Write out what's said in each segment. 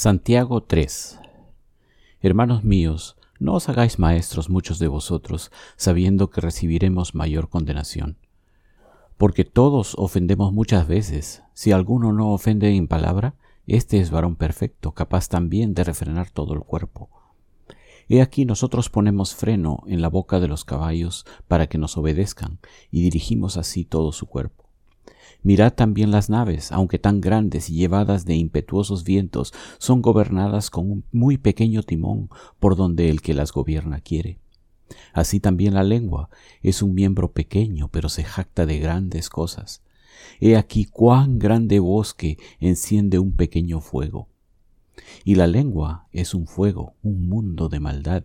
Santiago 3 Hermanos míos, no os hagáis maestros muchos de vosotros, sabiendo que recibiremos mayor condenación. Porque todos ofendemos muchas veces. Si alguno no ofende en palabra, éste es varón perfecto, capaz también de refrenar todo el cuerpo. He aquí nosotros ponemos freno en la boca de los caballos para que nos obedezcan, y dirigimos así todo su cuerpo. Mirad también las naves, aunque tan grandes y llevadas de impetuosos vientos, son gobernadas con un muy pequeño timón por donde el que las gobierna quiere. Así también la lengua es un miembro pequeño, pero se jacta de grandes cosas. He aquí cuán grande bosque enciende un pequeño fuego. Y la lengua es un fuego, un mundo de maldad.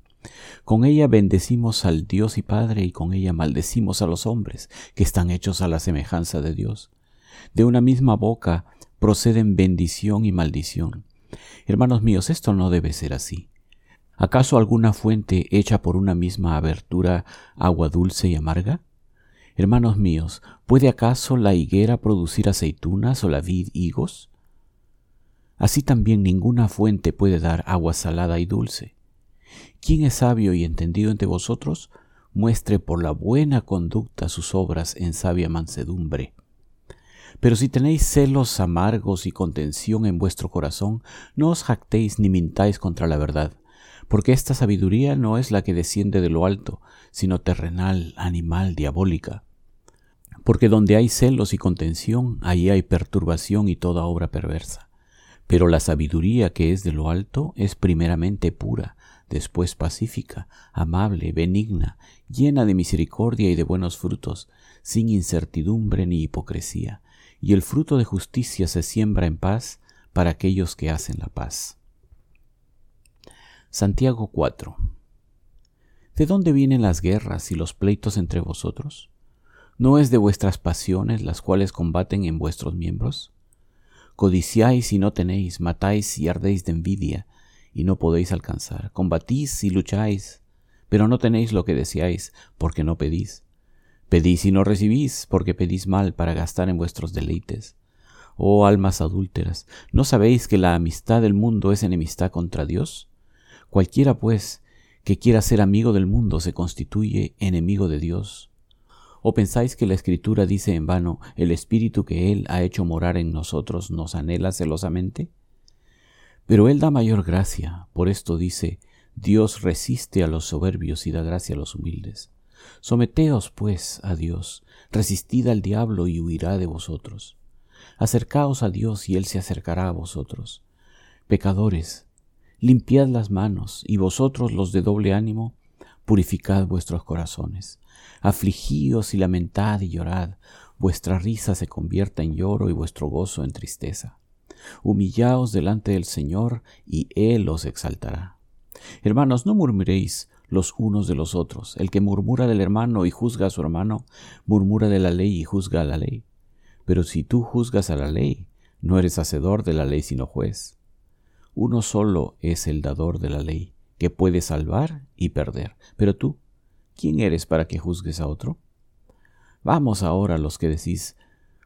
Con ella bendecimos al Dios y Padre y con ella maldecimos a los hombres que están hechos a la semejanza de Dios. De una misma boca proceden bendición y maldición. Hermanos míos, esto no debe ser así. ¿Acaso alguna fuente hecha por una misma abertura agua dulce y amarga? Hermanos míos, ¿puede acaso la higuera producir aceitunas o la vid higos? Así también ninguna fuente puede dar agua salada y dulce. ¿Quién es sabio y entendido entre vosotros? Muestre por la buena conducta sus obras en sabia mansedumbre. Pero si tenéis celos amargos y contención en vuestro corazón, no os jactéis ni mintáis contra la verdad, porque esta sabiduría no es la que desciende de lo alto, sino terrenal, animal, diabólica. Porque donde hay celos y contención, allí hay perturbación y toda obra perversa. Pero la sabiduría que es de lo alto es primeramente pura, después pacífica, amable, benigna, llena de misericordia y de buenos frutos, sin incertidumbre ni hipocresía, y el fruto de justicia se siembra en paz para aquellos que hacen la paz. Santiago 4 ¿De dónde vienen las guerras y los pleitos entre vosotros? ¿No es de vuestras pasiones las cuales combaten en vuestros miembros? Codiciáis y no tenéis, matáis y ardéis de envidia, y no podéis alcanzar. Combatís y lucháis, pero no tenéis lo que deseáis, porque no pedís. Pedís y no recibís, porque pedís mal para gastar en vuestros deleites. Oh almas adúlteras, ¿no sabéis que la amistad del mundo es enemistad contra Dios? Cualquiera, pues, que quiera ser amigo del mundo se constituye enemigo de Dios. ¿O pensáis que la Escritura dice en vano, el Espíritu que Él ha hecho morar en nosotros nos anhela celosamente? Pero Él da mayor gracia, por esto dice, Dios resiste a los soberbios y da gracia a los humildes. Someteos, pues, a Dios, resistid al diablo y huirá de vosotros. Acercaos a Dios y Él se acercará a vosotros. Pecadores, limpiad las manos, y vosotros los de doble ánimo, purificad vuestros corazones. Afligíos y lamentad y llorad, vuestra risa se convierta en lloro y vuestro gozo en tristeza. Humillaos delante del Señor y Él os exaltará. Hermanos, no murmuréis los unos de los otros. El que murmura del hermano y juzga a su hermano, murmura de la ley y juzga a la ley. Pero si tú juzgas a la ley, no eres hacedor de la ley sino juez. Uno solo es el dador de la ley, que puede salvar y perder. Pero tú, ¿quién eres para que juzgues a otro? Vamos ahora los que decís,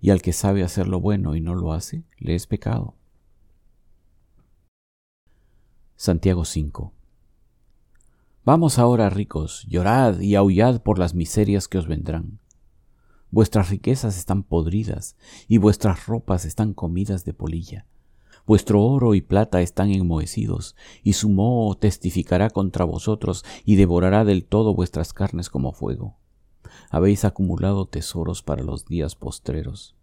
y al que sabe hacer lo bueno y no lo hace, le es pecado. Santiago 5 Vamos ahora, ricos, llorad y aullad por las miserias que os vendrán. Vuestras riquezas están podridas y vuestras ropas están comidas de polilla. Vuestro oro y plata están enmohecidos, y su moho testificará contra vosotros y devorará del todo vuestras carnes como fuego. Habéis acumulado tesoros para los días postreros.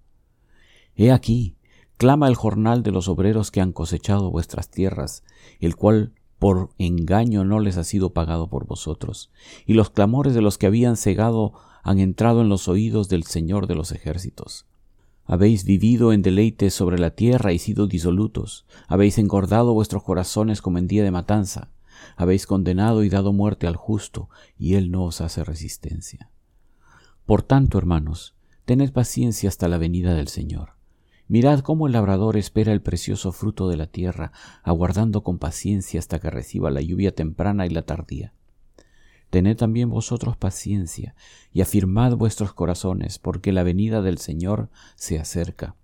He aquí, clama el jornal de los obreros que han cosechado vuestras tierras, el cual por engaño no les ha sido pagado por vosotros, y los clamores de los que habían cegado han entrado en los oídos del Señor de los ejércitos. Habéis vivido en deleites sobre la tierra y sido disolutos, habéis engordado vuestros corazones como en día de matanza, habéis condenado y dado muerte al justo, y él no os hace resistencia. Por tanto, hermanos, tened paciencia hasta la venida del Señor. Mirad cómo el labrador espera el precioso fruto de la tierra, aguardando con paciencia hasta que reciba la lluvia temprana y la tardía. Tened también vosotros paciencia y afirmad vuestros corazones, porque la venida del Señor se acerca.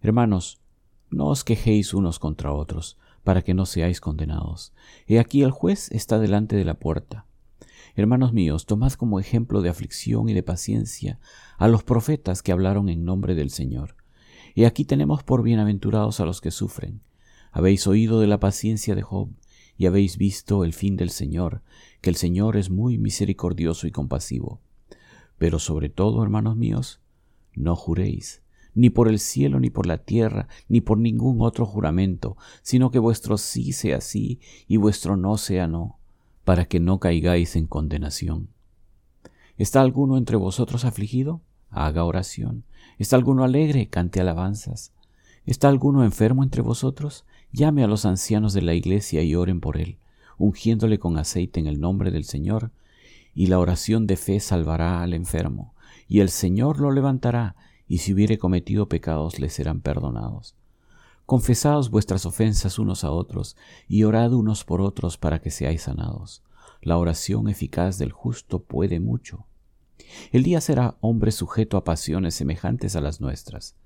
Hermanos, no os quejéis unos contra otros, para que no seáis condenados. He aquí el juez está delante de la puerta. Hermanos míos, tomad como ejemplo de aflicción y de paciencia a los profetas que hablaron en nombre del Señor. Y aquí tenemos por bienaventurados a los que sufren. Habéis oído de la paciencia de Job, y habéis visto el fin del Señor, que el Señor es muy misericordioso y compasivo. Pero sobre todo, hermanos míos, no juréis, ni por el cielo, ni por la tierra, ni por ningún otro juramento, sino que vuestro sí sea sí y vuestro no sea no, para que no caigáis en condenación. ¿Está alguno entre vosotros afligido? Haga oración. ¿Está alguno alegre? Cante alabanzas. ¿Está alguno enfermo entre vosotros? Llame a los ancianos de la iglesia y oren por él, ungiéndole con aceite en el nombre del Señor, y la oración de fe salvará al enfermo, y el Señor lo levantará, y si hubiere cometido pecados le serán perdonados. Confesaos vuestras ofensas unos a otros, y orad unos por otros para que seáis sanados. La oración eficaz del justo puede mucho. El día será hombre sujeto a pasiones semejantes a las nuestras.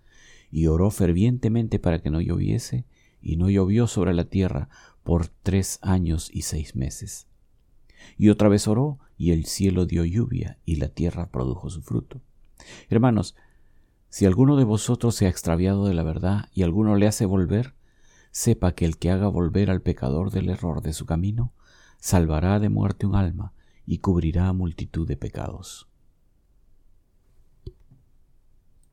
Y oró fervientemente para que no lloviese, y no llovió sobre la tierra por tres años y seis meses. Y otra vez oró, y el cielo dio lluvia, y la tierra produjo su fruto. Hermanos, si alguno de vosotros se ha extraviado de la verdad y alguno le hace volver, sepa que el que haga volver al pecador del error de su camino, salvará de muerte un alma y cubrirá multitud de pecados.